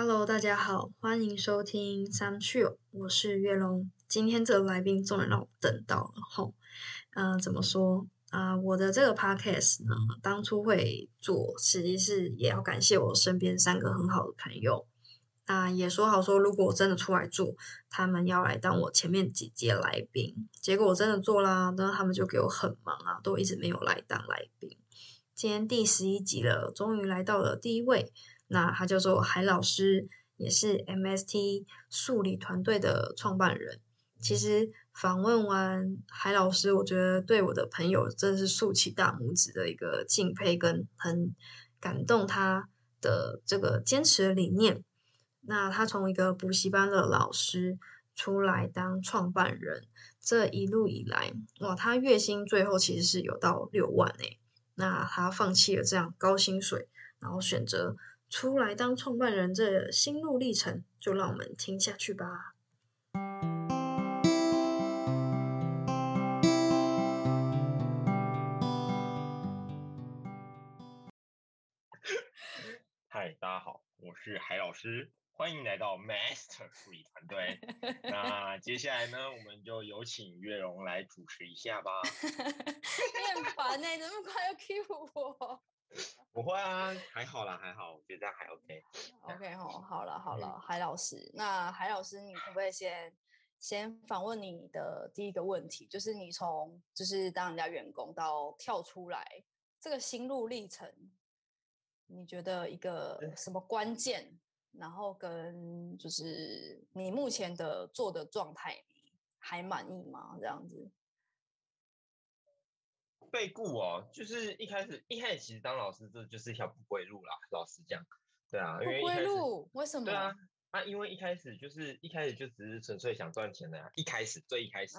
Hello，大家好，欢迎收听三趣，我是月龙。今天这个来宾终于让我等到了吼，嗯，怎么说啊？我的这个 podcast 呢，当初会做，实际是也要感谢我身边三个很好的朋友。啊，也说好说，如果我真的出来做，他们要来当我前面几届来宾。结果我真的做啦，然后他们就给我很忙啊，都一直没有来当来宾。今天第十一集了，终于来到了第一位。那他叫做海老师，也是 MST 数理团队的创办人。其实访问完海老师，我觉得对我的朋友真的是竖起大拇指的一个敬佩跟很感动他的这个坚持的理念。那他从一个补习班的老师出来当创办人，这一路以来，哇，他月薪最后其实是有到六万诶。那他放弃了这样高薪水，然后选择。出来当创办人，这心路历程，就让我们听下去吧。嗨，大家好，我是海老师，欢迎来到 Master 助理团队。那 接下来呢，我们就有请月荣来主持一下吧。你很烦呢，怎么快要 Q 我？不会啊，还好啦，还好，我觉得这样还 OK。OK 哦，好了好了，海老师，那海老师，你可不可以先先访问你的第一个问题，就是你从就是当人家员工到跳出来这个心路历程，你觉得一个什么关键？然后跟就是你目前的做的状态，你还满意吗？这样子？被雇哦，就是一开始一开始其实当老师这就是一条不归路啦，老实讲，对啊，不归路为什么？对啊，啊，因为一开始就是一开始就只是纯粹想赚钱的呀，一开始最一开始，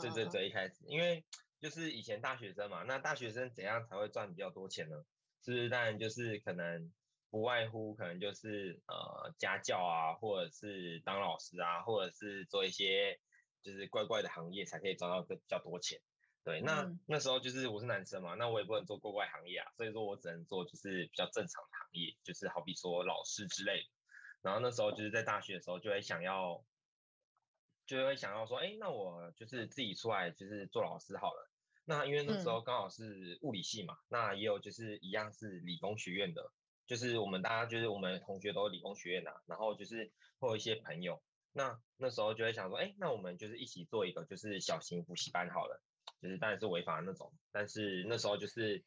最最最一开始，因为就是以前大学生嘛，那大学生怎样才会赚比较多钱呢？是不是当然就是可能不外乎可能就是呃家教啊，或者是当老师啊，或者是做一些就是怪怪的行业才可以赚到个比较多钱。对，那那时候就是我是男生嘛，那我也不能做过外行业啊，所以说我只能做就是比较正常的行业，就是好比说老师之类的。然后那时候就是在大学的时候就会想要，就会想要说，哎，那我就是自己出来就是做老师好了。那因为那时候刚好是物理系嘛，那也有就是一样是理工学院的，就是我们大家就是我们同学都是理工学院的，然后就是会有一些朋友，那那时候就会想说，哎，那我们就是一起做一个就是小型补习班好了。就是当然是违法的那种，但是那时候就是，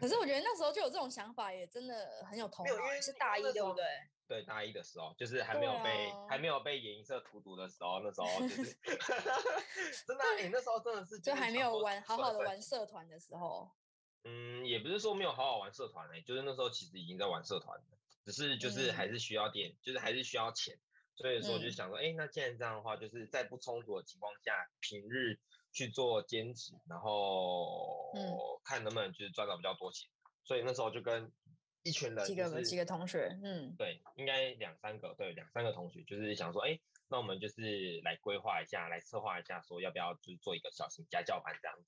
可是我觉得那时候就有这种想法，也真的很 有头脑。因为是大一对不对？对，大一的时候，就是还没有被还没有被颜色荼毒的时候，那时候就是 真的，你那时候真的是就还没有玩好好的玩社团的时候。嗯，也不是说没有好好玩社团诶，就是那时候其实已经在玩社团了，只是就是还是需要点，就是还是需要钱，所以说就想说，哎，那既然这样的话，就是在不冲突的情况下，平日。去做兼职，然后看能不能就是赚到比较多钱，所以那时候就跟一群人，几个几个同学，嗯，对，应该两三个，对，两三个同学，就是想说，哎，那我们就是来规划一下，来策划一下，说要不要就是做一个小型家教班这样子。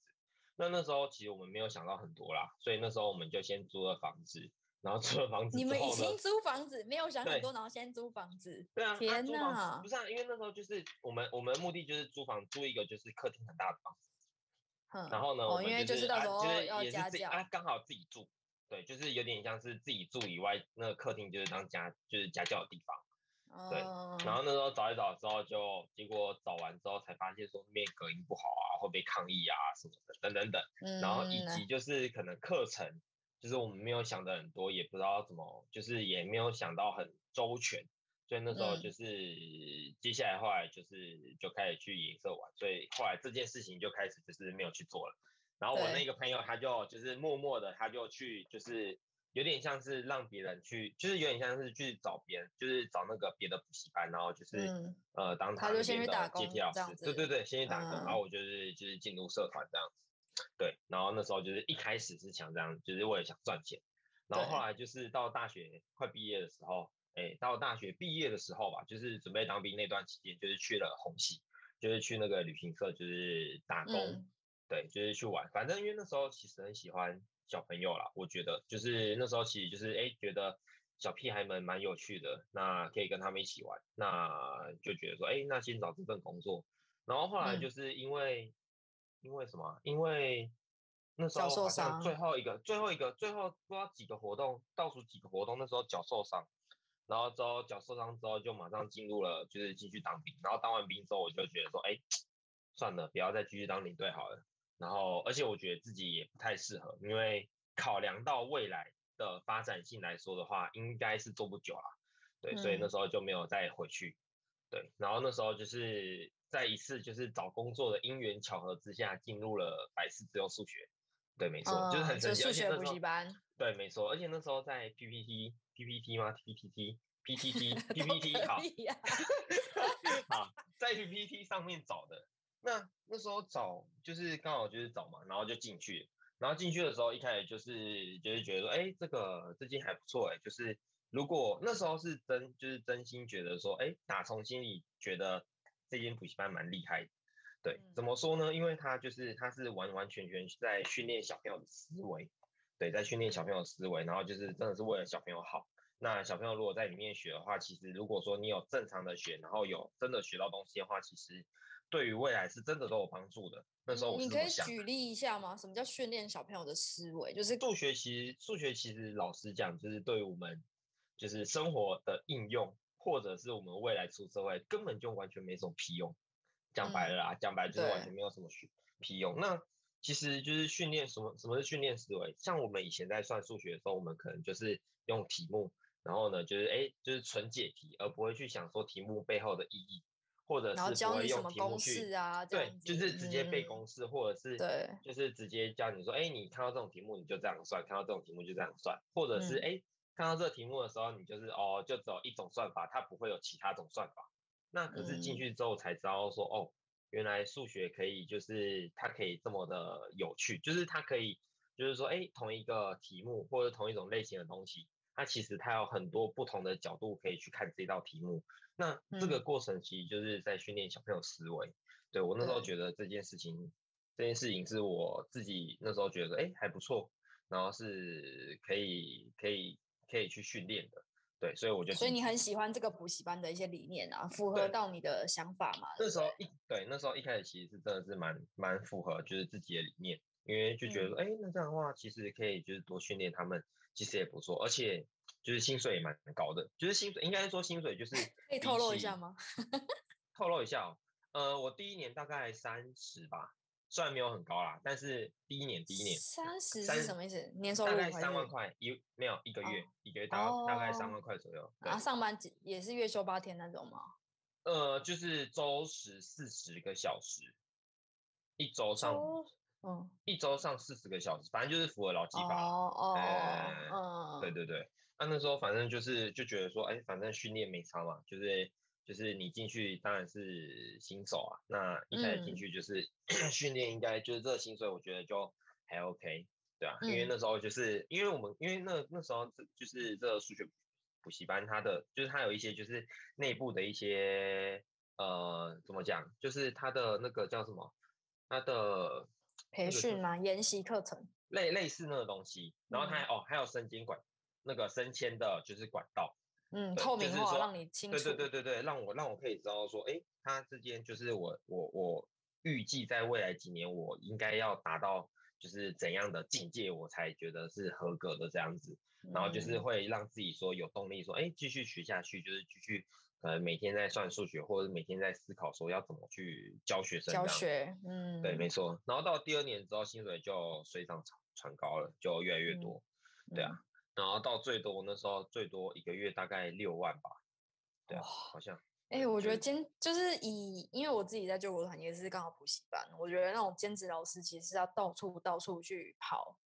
那那时候其实我们没有想到很多啦，所以那时候我们就先租了房子。然后租了房子，你们已经租房子，没有想很多，然后先租房子。对啊，天哪！不是啊，因为那时候就是我们我们的目的就是租房，租一个就是客厅很大的房子。嗯。然后呢，我们就是到时候要家教啊，刚好自己住。对，就是有点像是自己住以外，那个客厅就是当家就是家教的地方。对。然后那时候找一找之后，就结果找完之后才发现说面隔音不好啊，会被抗议啊什么的等等等。嗯。然后以及就是可能课程。就是我们没有想的很多，也不知道怎么，就是也没有想到很周全，所以那时候就是接下来后来就是就开始去影射玩，所以后来这件事情就开始就是没有去做了。然后我那个朋友他就就是默默的他就去就是有点像是让别人去，就是有点像是去找别人，就是找那个别的补习班，然后就是呃当他那边的接替老师，对对对，先去打工，然后我就是就是进入社团这样子。对，然后那时候就是一开始是想这样，就是为了想赚钱，然后后来就是到大学快毕业的时候，哎，到大学毕业的时候吧，就是准备当兵那段期间，就是去了红喜，就是去那个旅行社，就是打工，对，就是去玩。反正因为那时候其实很喜欢小朋友啦，我觉得就是那时候其实就是哎，觉得小屁孩们蛮有趣的，那可以跟他们一起玩，那就觉得说，哎，那先找这份工作。然后后来就是因为，因为什么？因为那时候好像最后一个、最后一个、最后不知道几个活动，倒数几个活动，那时候脚受伤，然后之后脚受伤之后就马上进入了，就是进去当兵。然后当完兵之后，我就觉得说，哎，算了，不要再继续当领队好了。然后而且我觉得自己也不太适合，因为考量到未来的发展性来说的话，应该是做不久了。对，所以那时候就没有再回去。对，然后那时候就是。在一次就是找工作的因缘巧合之下，进入了百事自由数学。对，没错，就是很神奇。数学补习班。对，没错，而且那时候在 PPT，PPT 吗？PPT，PPT，PPT，好。好，在 PPT 上面找的。那那时候找就是刚好就是找嘛，然后就进去。然后进去的时候，一开始就是就是觉得说，哎，这个最近还不错，哎，就是如果那时候是真就是真心觉得说，哎，打从心里觉得。这间补习班蛮厉害的，对，怎么说呢？因为他就是他是完完全全在训练小朋友的思维，对，在训练小朋友的思维，然后就是真的是为了小朋友好。那小朋友如果在里面学的话，其实如果说你有正常的学，然后有真的学到东西的话，其实对于未来是真的都有帮助的。那时候你可以举例一下吗？什么叫训练小朋友的思维？就是数学，其实数学其实老实讲，就是对于我们就是生活的应用。或者是我们未来出社会根本就完全没什么屁用，讲白了啦，讲白就是完全没有什么屁屁用。那其实就是训练什么？什么是训练思维？像我们以前在算数学的时候，我们可能就是用题目，然后呢，就是哎，就是纯解题，而不会去想说题目背后的意义，或者是不会用题目去啊，对，就是直接背公式，或者是对，就是直接教你说，哎，你看到这种题目你就这样算，看到这种题目就这样算，或者是哎。看到这个题目的时候，你就是哦，就只有一种算法，它不会有其他种算法。那可是进去之后才知道说，哦，原来数学可以，就是它可以这么的有趣，就是它可以，就是说，哎，同一个题目或者同一种类型的东西，它其实它有很多不同的角度可以去看这道题目。那这个过程其实就是在训练小朋友思维。对我那时候觉得这件事情，这件事情是我自己那时候觉得，哎，还不错，然后是可以可以。可以去训练的，对，所以我就所以你很喜欢这个补习班的一些理念啊，符合到你的想法嘛？那时候一对那时候一开始其实是真的是蛮蛮符合，就是自己的理念，因为就觉得说，哎，那这样的话其实可以就是多训练他们，其实也不错，而且就是薪水也蛮高的，就是薪水应该说薪水就是 可以透露一下吗？透露一下哦，呃，我第一年大概三十吧。虽然没有很高啦，但是第一年第一年三十是什么意思？年收入大概三万块一没有一个月一个月大大概三万块左右。然后上班也是月休八天那种吗？呃，就是周时四十个小时，一周上嗯一周上四十个小时，反正就是符合劳基法。哦哦哦，对对对，那那时候反正就是就觉得说，哎，反正训练没差嘛，就是。就是你进去当然是新手啊，那一开始进去就是 训练，应该就是这个薪水，我觉得就还 OK，对啊，因为那时候就是因为我们因为那那时候就是这个数学补习班，它的就是它有一些就是内部的一些呃怎么讲，就是它的那个叫什么，它的培训吗？研习课程类类似那个东西，然后它哦还有升迁管那个升迁的就是管道。嗯，透明化让你清楚。对对对对对，让我让我可以知道说，哎，他之间就是我我我预计在未来几年我应该要达到就是怎样的境界，我才觉得是合格的这样子。然后就是会让自己说有动力，说哎继续学下去，就是继续呃每天在算数学，或者每天在思考说要怎么去教学生。教学，嗯，对，没错。然后到第二年之后，薪水就水涨船高了，就越来越多。对啊。然后到最多那时候最多一个月大概六万吧，对啊，好像。哎，我觉得兼就是以，因为我自己在救国团也是刚好补习班，我觉得那种兼职老师其实要到处到处去跑，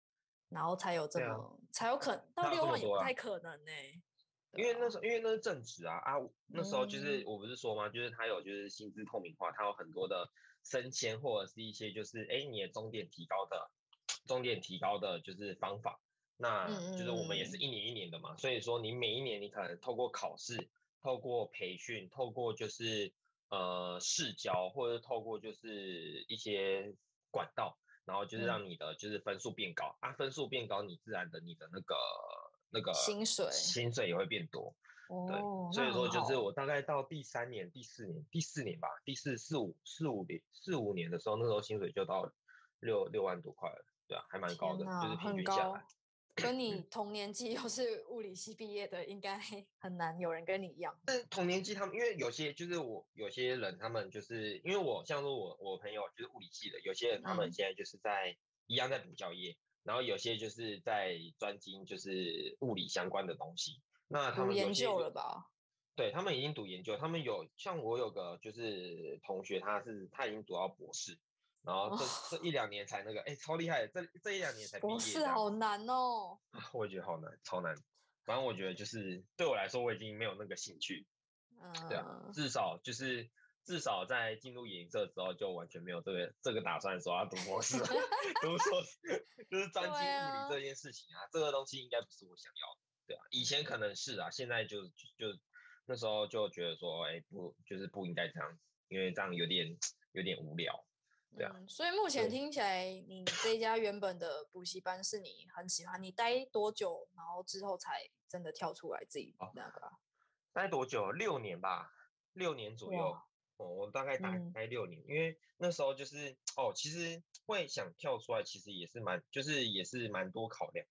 然后才有这么才有可能到六万也不太可能呢。因为那时候因为那是正职啊啊，那时候就是我不是说吗？就是他有就是薪资透明化，他有很多的升迁或者是一些就是哎你的终点提高的终点提高的就是方法。那就是我们也是一年一年的嘛，所以说你每一年你可能透过考试、透过培训、透过就是呃试教，或者透过就是一些管道，然后就是让你的就是分数变高啊，分数变高，你自然的你的那个那个薪水薪水也会变多。对，所以说就是我大概到第三年、第四年、第四年吧，第四四五四五年四五年的时候，那时候薪水就到六六万多块了，对啊，还蛮高的，就是平均下来。跟 你同年纪又是物理系毕业的，应该 很难有人跟你一样。但同年纪他们，因为有些就是我有些人，他们就是因为我像说我我朋友就是物理系的，有些人他们现在就是在一样在补教业，然后有些就是在专精就是物理相关的东西。那他们研究了吧？对他们已经读研究，他们有像我有个就是同学，他是他已经读到博士。然后这这一两年才那个，哎，超厉害！这这一两年才毕业。博士好难哦。我也觉得好难，超难。反正我觉得就是对我来说，我已经没有那个兴趣。嗯。对啊，至少就是至少在进入研究之后，就完全没有这个这个打算说要读博士，读硕士，就是专精物理这件事情啊。这个东西应该不是我想要的，对啊。以前可能是啊，现在就就那时候就觉得说，哎，不，就是不应该这样，因为这样有点有点无聊。嗯，所以目前听起来，你这一家原本的补习班是你很喜欢，你待多久，然后之后才真的跳出来自己那个？待多久？六年吧，六年左右。哦，我大概打待六年，因为那时候就是哦，其实会想跳出来，其实也是蛮，就是也是蛮多考量。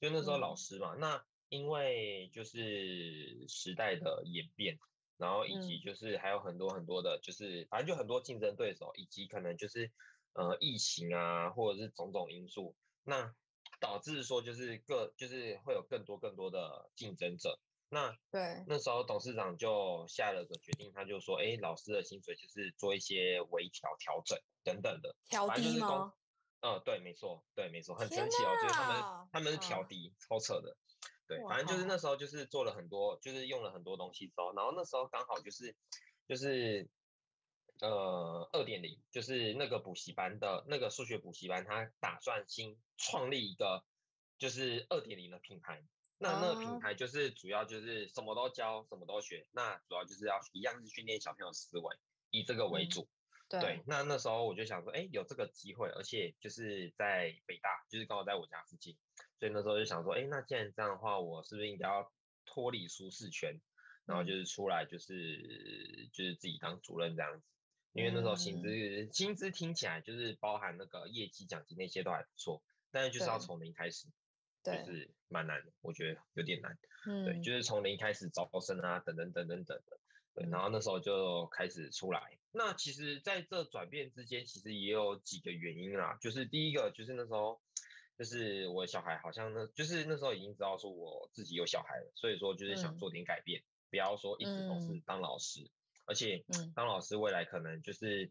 就那时候老师嘛，那因为就是时代的演变。然后以及就是还有很多很多的，就是反正就很多竞争对手，以及可能就是呃疫情啊，或者是种种因素，那导致说就是各就是会有更多更多的竞争者。那对那时候董事长就下了个决定，他就说，哎，老师的薪水就是做一些微调调整等等的，调低吗？嗯，对，没错，对，没错，很神奇哦，就是他们他们是调低，超扯的。对，反正就是那时候就是做了很多，就是用了很多东西之后，然后那时候刚好就是就是呃二点零，就是那个补习班的那个数学补习班，他打算新创立一个就是二点零的品牌。那那个品牌就是主要就是什么都教，什么都学。那主要就是要一样是训练小朋友思维，以这个为主。对，那那时候我就想说，哎，有这个机会，而且就是在北大，就是刚好在我家附近，所以那时候就想说，哎，那既然这样的话，我是不是应该要脱离舒适圈，然后就是出来，就是就是自己当主任这样子？因为那时候薪资薪资听起来就是包含那个业绩奖金那些都还不错，但是就是要从零开始，就是蛮难的，我觉得有点难。嗯，对，就是从零开始招生啊，等等等等等的。对，然后那时候就开始出来。那其实在这转变之间，其实也有几个原因啦。就是第一个，就是那时候，就是我小孩好像那，就是那时候已经知道说我自己有小孩了，所以说就是想做点改变，不要说一直都是当老师，而且当老师未来可能就是，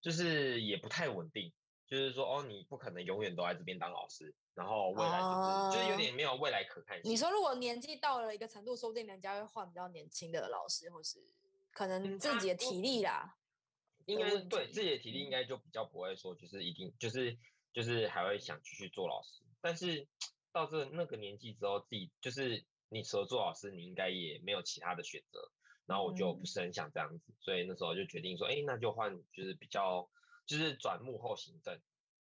就是也不太稳定。就是说，哦，你不可能永远都在这边当老师，然后未来就是就是有点没有未来可看性。你说，如果年纪到了一个程度，说不定人家会换比较年轻的老师，或是可能自己的体力啦。应该对自己的体力应该就比较不会说，就是一定就是就是还会想继续做老师。但是到这那个年纪之后，自己就是你除了做老师，你应该也没有其他的选择。然后我就不是很想这样子，所以那时候就决定说，哎，那就换就是比较。就是转幕后行政，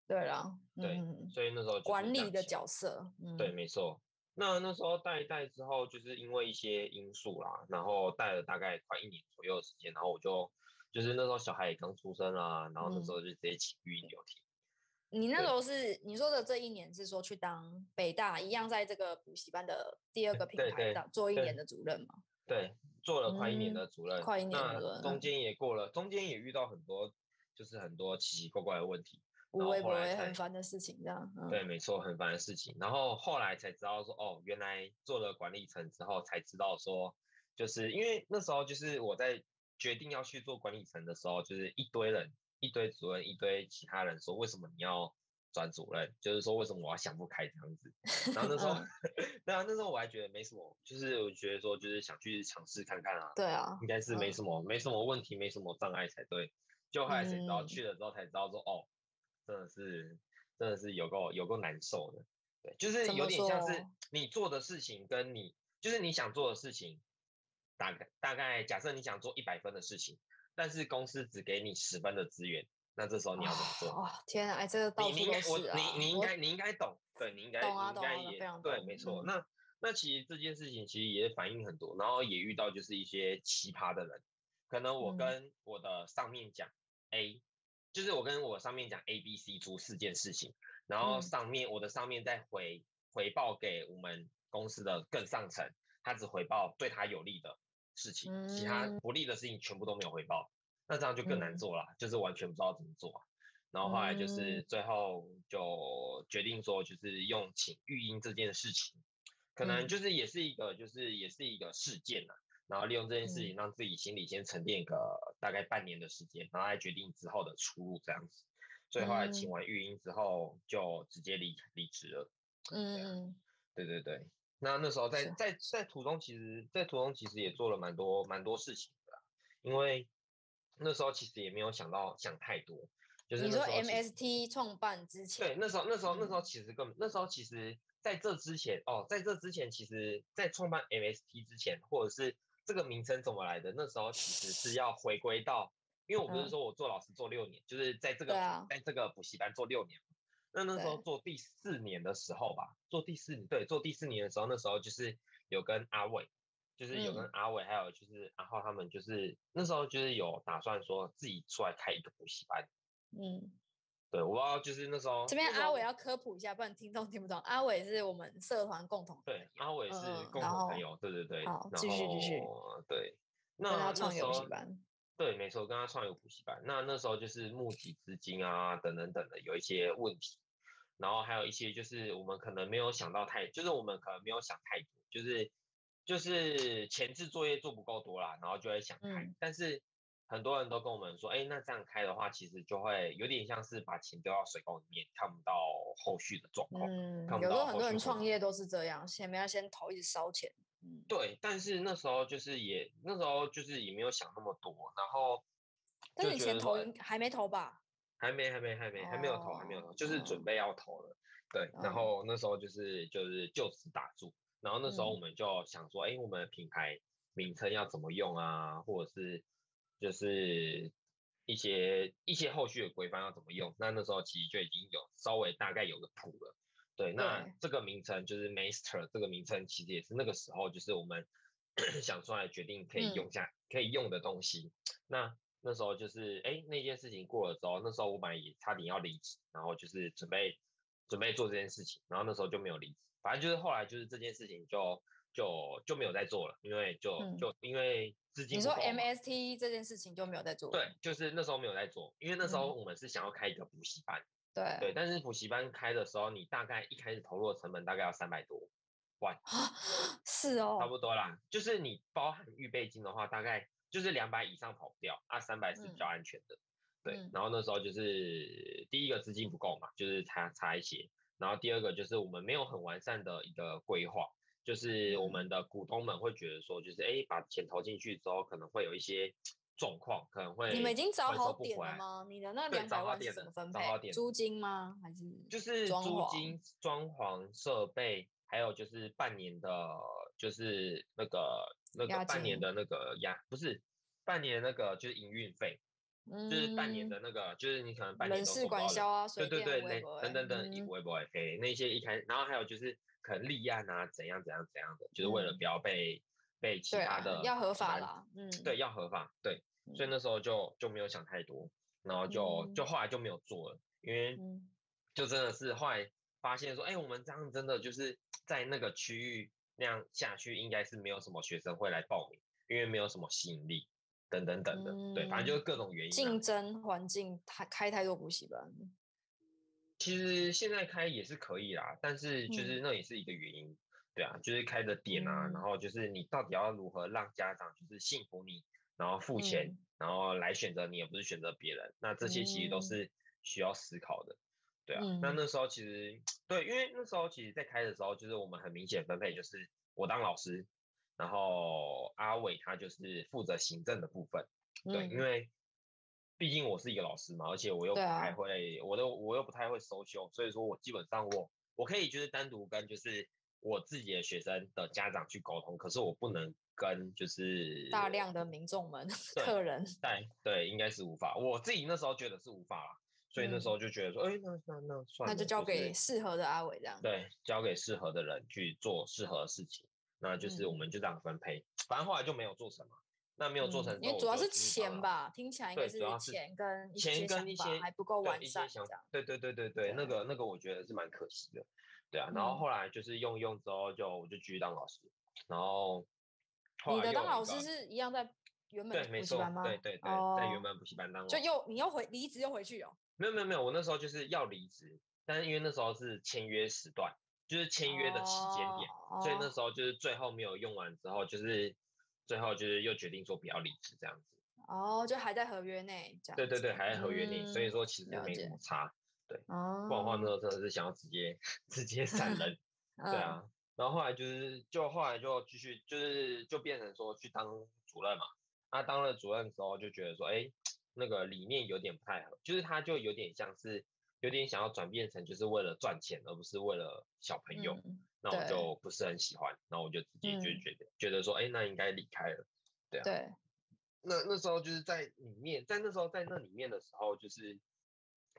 对啦，对，所以那时候管理的角色，对，没错。那那时候带一带之后，就是因为一些因素啦，然后带了大概快一年左右的时间，然后我就就是那时候小孩也刚出生啊，然后那时候就直接请育婴留停。你那时候是你说的这一年是说去当北大一样在这个补习班的第二个品牌当做一年的主任吗？对，做了快一年的主任，快一年的中间也过了，中间也遇到很多。就是很多奇奇怪怪的问题，无微不微很烦的事情，这样。对，没错，很烦的事情。然后后来才知道说，哦，原来做了管理层之后才知道说，就是因为那时候就是我在决定要去做管理层的时候，就是一堆人，一堆主任，一堆其他人说，为什么你要转主任？就是说为什么我要想不开这样子。然后那时候，对啊，那时候我还觉得没什么，就是我觉得说就是想去尝试看看啊。对啊，应该是没什么，没什么问题，没什么障碍才对。就后来才知道去了之后才知道说哦，真的是真的是有够有够难受的，对，就是有点像是你做的事情跟你就是你想做的事情，大概大概假设你想做一百分的事情，但是公司只给你十分的资源，那这时候你要怎么做？哇，天啊，哎，这个到处都是啊！你你应该你应该懂，对你应该你应该也对，没错。那那其实这件事情其实也反映很多，然后也遇到就是一些奇葩的人，可能我跟我的上面讲 A，就是我跟我上面讲 A、B、C 出四件事情，然后上面我的上面再回回报给我们公司的更上层，他只回报对他有利的事情，其他不利的事情全部都没有回报，那这样就更难做了，就是完全不知道怎么做。然后后来就是最后就决定说，就是用请育婴这件事情。可能就是也是一个，就是也是一个事件呐，然后利用这件事情让自己心里先沉淀个大概半年的时间，然后来决定之后的出路这样子。所以后来请完育婴之后，就直接离离职了。嗯，对对对。那那时候在在在途中，其实，在途中其实也做了蛮多蛮多事情的，因为那时候其实也没有想到想太多。就是你说 MST 创办之前，对，那时候那时候那时候其实根本那时候其实。在这之前哦，在这之前，其实，在创办 MST 之前，或者是这个名称怎么来的，那时候其实是要回归到，因为我不是说我做老师做六年，就是在这个在这个补习班做六年，那那时候做第四年的时候吧，做第四对做第四年的时候，那时候就是有跟阿伟，就是有跟阿伟，还有就是阿浩他们，就是那时候就是有打算说自己出来开一个补习班，嗯。对，我不知道，就是那时候这边阿伟要科普一下，不然听众听不懂。阿伟是我们社团共同对，阿伟是共同朋友，对对对。好，继续继续。对，那他创业补习班。对，没错，跟他创业补习班。那那时候就是募集资金啊，等等等的，有一些问题。然后还有一些就是我们可能没有想到太，就是我们可能没有想太多，就是就是前置作业做不够多啦，然后就会想开，但是。很多人都跟我们说，哎，那这样开的话，其实就会有点像是把钱丢到水沟里面，看不到后续的状况。嗯，有时候很多人创业都是这样，前面要先投，一直烧钱。嗯，对。但是那时候就是也那时候就是也没有想那么多，然后。但是你钱投还没投吧？还没，还没，还没，还没有投，还没有投，就是准备要投了。对，然后那时候就是就是就此打住，然后那时候我们就想说，哎，我们的品牌名称要怎么用啊，或者是。就是一些一些后续的规范要怎么用，那那时候其实就已经有稍微大概有个谱了。对，那这个名称就是 Master 这个名称，其实也是那个时候就是我们 想出来决定可以用下可以用的东西。那那时候就是哎那件事情过了之后，那时候我本来也差点要离职，然后就是准备准备做这件事情，然后那时候就没有离职。反正就是后来就是这件事情就就就没有再做了，因为就就因为资金。你说 MST 这件事情就没有在做？对，就是那时候没有在做，因为那时候我们是想要开一个补习班。对对，但是补习班开的时候，你大概一开始投入的成本大概要三百多万啊。是哦，差不多啦。就是你包含预备金的话，大概就是两百以上跑不掉啊，三百是比较安全的。对，然后那时候就是第一个资金不够嘛，就是差差一些，然后第二个就是我们没有很完善的一个规划。就是我们的股东们会觉得说，就是哎，把钱投进去之后，可能会有一些状况，可能会你们已经找好点了吗？你的那两百万是怎么分配？租金吗？还是就是租金、装潢、设备，还有就是半年的，就是那个那个半年的那个押，不是半年那个就是营运费，就是半年的那个，就是你可能半年都管销啊，对对对，那等等等，一不会可以那些一开，然后还有就是。可能立案啊，怎样怎样怎样的，就是为了不要被被其他的要合法啦，嗯，对，要合法，对，所以那时候就就没有想太多，然后就就后来就没有做了，因为就真的是后来发现说，哎，我们这样真的就是在那个区域那样下去，应该是没有什么学生会来报名，因为没有什么吸引力，等等等的，对，反正就是各种原因，竞争环境太开太多补习班。其实现在开也是可以啦，但是就是那也是一个原因，对啊，就是开的点啊，然后就是你到底要如何让家长就是信服你，然后付钱，然后来选择你，而不是选择别人，那这些其实都是需要思考的，对啊。那那时候其实对，因为那时候其实在开的时候，就是我们很明显分配，就是我当老师，然后阿伟他就是负责行政的部分，对，因为。毕竟我是一个老师嘛，而且我又不太会，我都我又不太会收修，所以说我基本上我我可以就是单独跟就是我自己的学生的家长去沟通，可是我不能跟就是大量的民众们 客人。对对，应该是无法，我自己那时候觉得是无法啦，所以那时候就觉得说，哎，那那那算了，那就交给适合的阿伟这样。对，交给适合的人去做适合的事情，那就是我们就这样分配。反正后来就没有做成嘛。那没有做成，因为主要是钱吧，听起来应该是钱跟钱跟一些还不够完善。对对对对对，那个那个我觉得是蛮可惜的，对啊。然后后来就是用用之后，就我就继续当老师。然后你的当老师是一样在原本补习班吗？对对对，在原本补习班当。就又你又回离职又回去哦？没有没有没有，我那时候就是要离职，但是因为那时候是签约时段，就是签约的期间点，所以那时候就是最后没有用完之后就是。最后就是又决定说不要离职这样子，哦，就还在合约内。对对对，还在合约内，所以说其实没什么差，对。哦。不然的话，那时候真的是想要直接直接 闪人，对啊。然后后来就是，就后来就继续，就是就变成说去当主任嘛。那当了主任的时候，就觉得说，哎，那个理念有点不太合，就是他就有点像是有点想要转变成就是为了赚钱，而不是为了小朋友。那我就不是很喜欢，然后我就直接就觉得觉得说，哎，那应该离开了，对啊。对。那那时候就是在里面，在那时候在那里面的时候，就是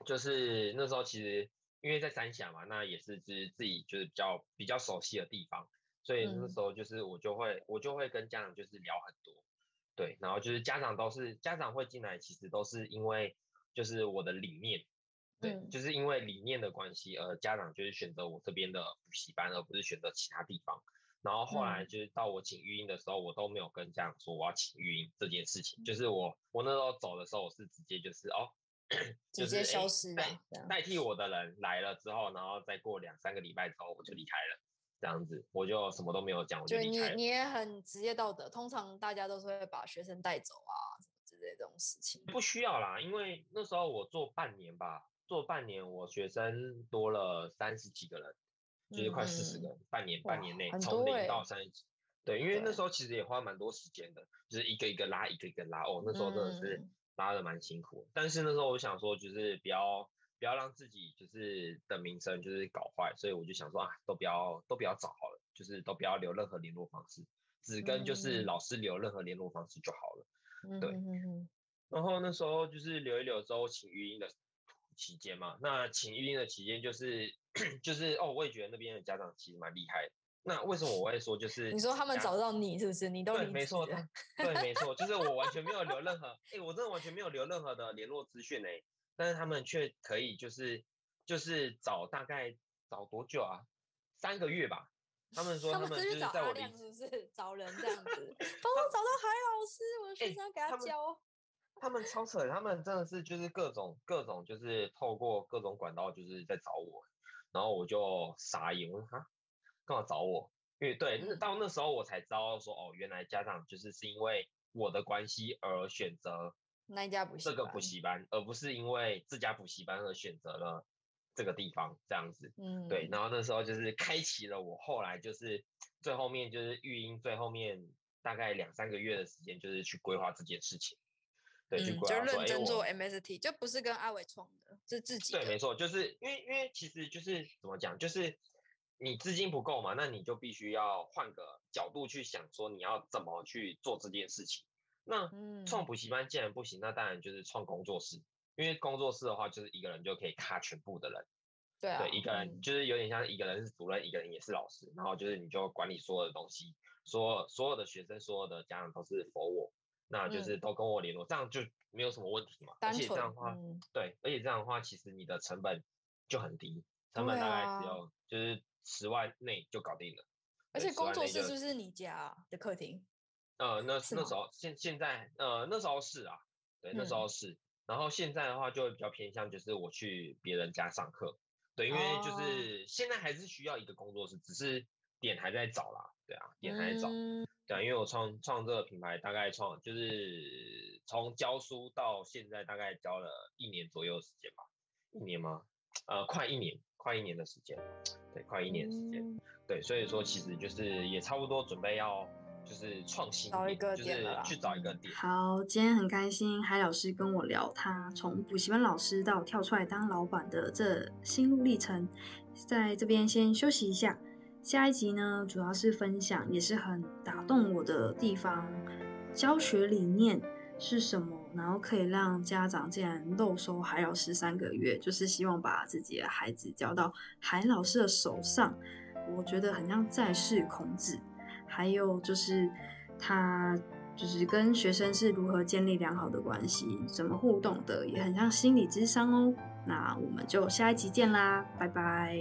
就是那时候其实因为在三峡嘛，那也是就是自己就是比较比较熟悉的地方，所以那时候就是我就会我就会跟家长就是聊很多，对，然后就是家长都是家长会进来，其实都是因为就是我的理念。对，就是因为理念的关系，而家长就是选择我这边的补习班，而不是选择其他地方。然后后来就是到我请育婴的时候，我都没有跟家长说我要请育婴这件事情。就是我我那时候走的时候，我是直接就是哦，直接消失代代替我的人来了之后，然后再过两三个礼拜之后我就离开了，这样子我就什么都没有讲，我就离开了。你你也很职业道德，通常大家都是会把学生带走啊什么之类这种事情。不需要啦，因为那时候我做半年吧。做半年，我学生多了三十几个人，就是快四十个人。半年，半年内从零到三十几，对，因为那时候其实也花蛮多时间的，就是一个一个拉，一个一个拉。哦，那时候真的是拉的蛮辛苦。但是那时候我想说，就是不要不要让自己就是的名声就是搞坏，所以我就想说啊，都不要都不要找好了，就是都不要留任何联络方式，只跟就是老师留任何联络方式就好了。对，然后那时候就是留一留之后，请语音的。期间嘛，那请育婴的期间就是 就是哦，我也觉得那边的家长其实蛮厉害。那为什么我会说就是你说他们找到你是不是？你都对，没错，对，没错，就是我完全没有留任何，哎，我真的完全没有留任何的联络资讯哎，但是他们却可以就是就是找大概找多久啊？三个月吧。他们说他们就是在我是不是找人这样子，帮我找到海老师，我的学生给他教。他们超扯，他们真的是就是各种各种，就是透过各种管道，就是在找我，然后我就傻眼，我说哈，干嘛找我？因为对，那到那时候我才知道说，哦，原来家长就是是因为我的关系而选择那家补习这个补习班，而不是因为这家补习班而选择了这个地方这样子。嗯，对，然后那时候就是开启了我后来就是最后面就是育婴最后面大概两三个月的时间，就是去规划这件事情。对，就认真做 MST，就不是跟阿伟创的，是自己。对，没错，就是因为因为其实就是怎么讲，就是你资金不够嘛，那你就必须要换个角度去想，说你要怎么去做这件事情。那创补习班既然不行，那当然就是创工作室，因为工作室的话，就是一个人就可以卡全部的人。对啊。对，一个人就是有点像一个人是主任，一个人也是老师，然后就是你就管理所有的东西，所所有的学生，所有的家长都是否我。那就是都跟我联络，这样就没有什么问题嘛。而且这样的话，对，而且这样的话，其实你的成本就很低，成本大概只有就是十万内就搞定了。而且工作室是不是你家的客厅？呃，那那时候现现在呃那时候是啊，对，那时候是。然后现在的话就会比较偏向就是我去别人家上课，对，因为就是现在还是需要一个工作室，只是点还在找啦，对啊，也还在找。对，因为我创创这个品牌，大概创就是从教书到现在，大概教了一年左右的时间吧，一年吗？呃，快一年，快一年的时间，对，快一年时间，对，所以说其实就是也差不多准备要就是创新，找一个就是去找一个点。好，今天很开心，海老师跟我聊他从补习班老师到跳出来当老板的这心路历程，在这边先休息一下。下一集呢，主要是分享，也是很打动我的地方，教学理念是什么？然后可以让家长竟然漏收海老师三个月，就是希望把自己的孩子交到海老师的手上。我觉得很像在世孔子。还有就是他就是跟学生是如何建立良好的关系，怎么互动的，也很像心理智商哦。那我们就下一集见啦，拜拜。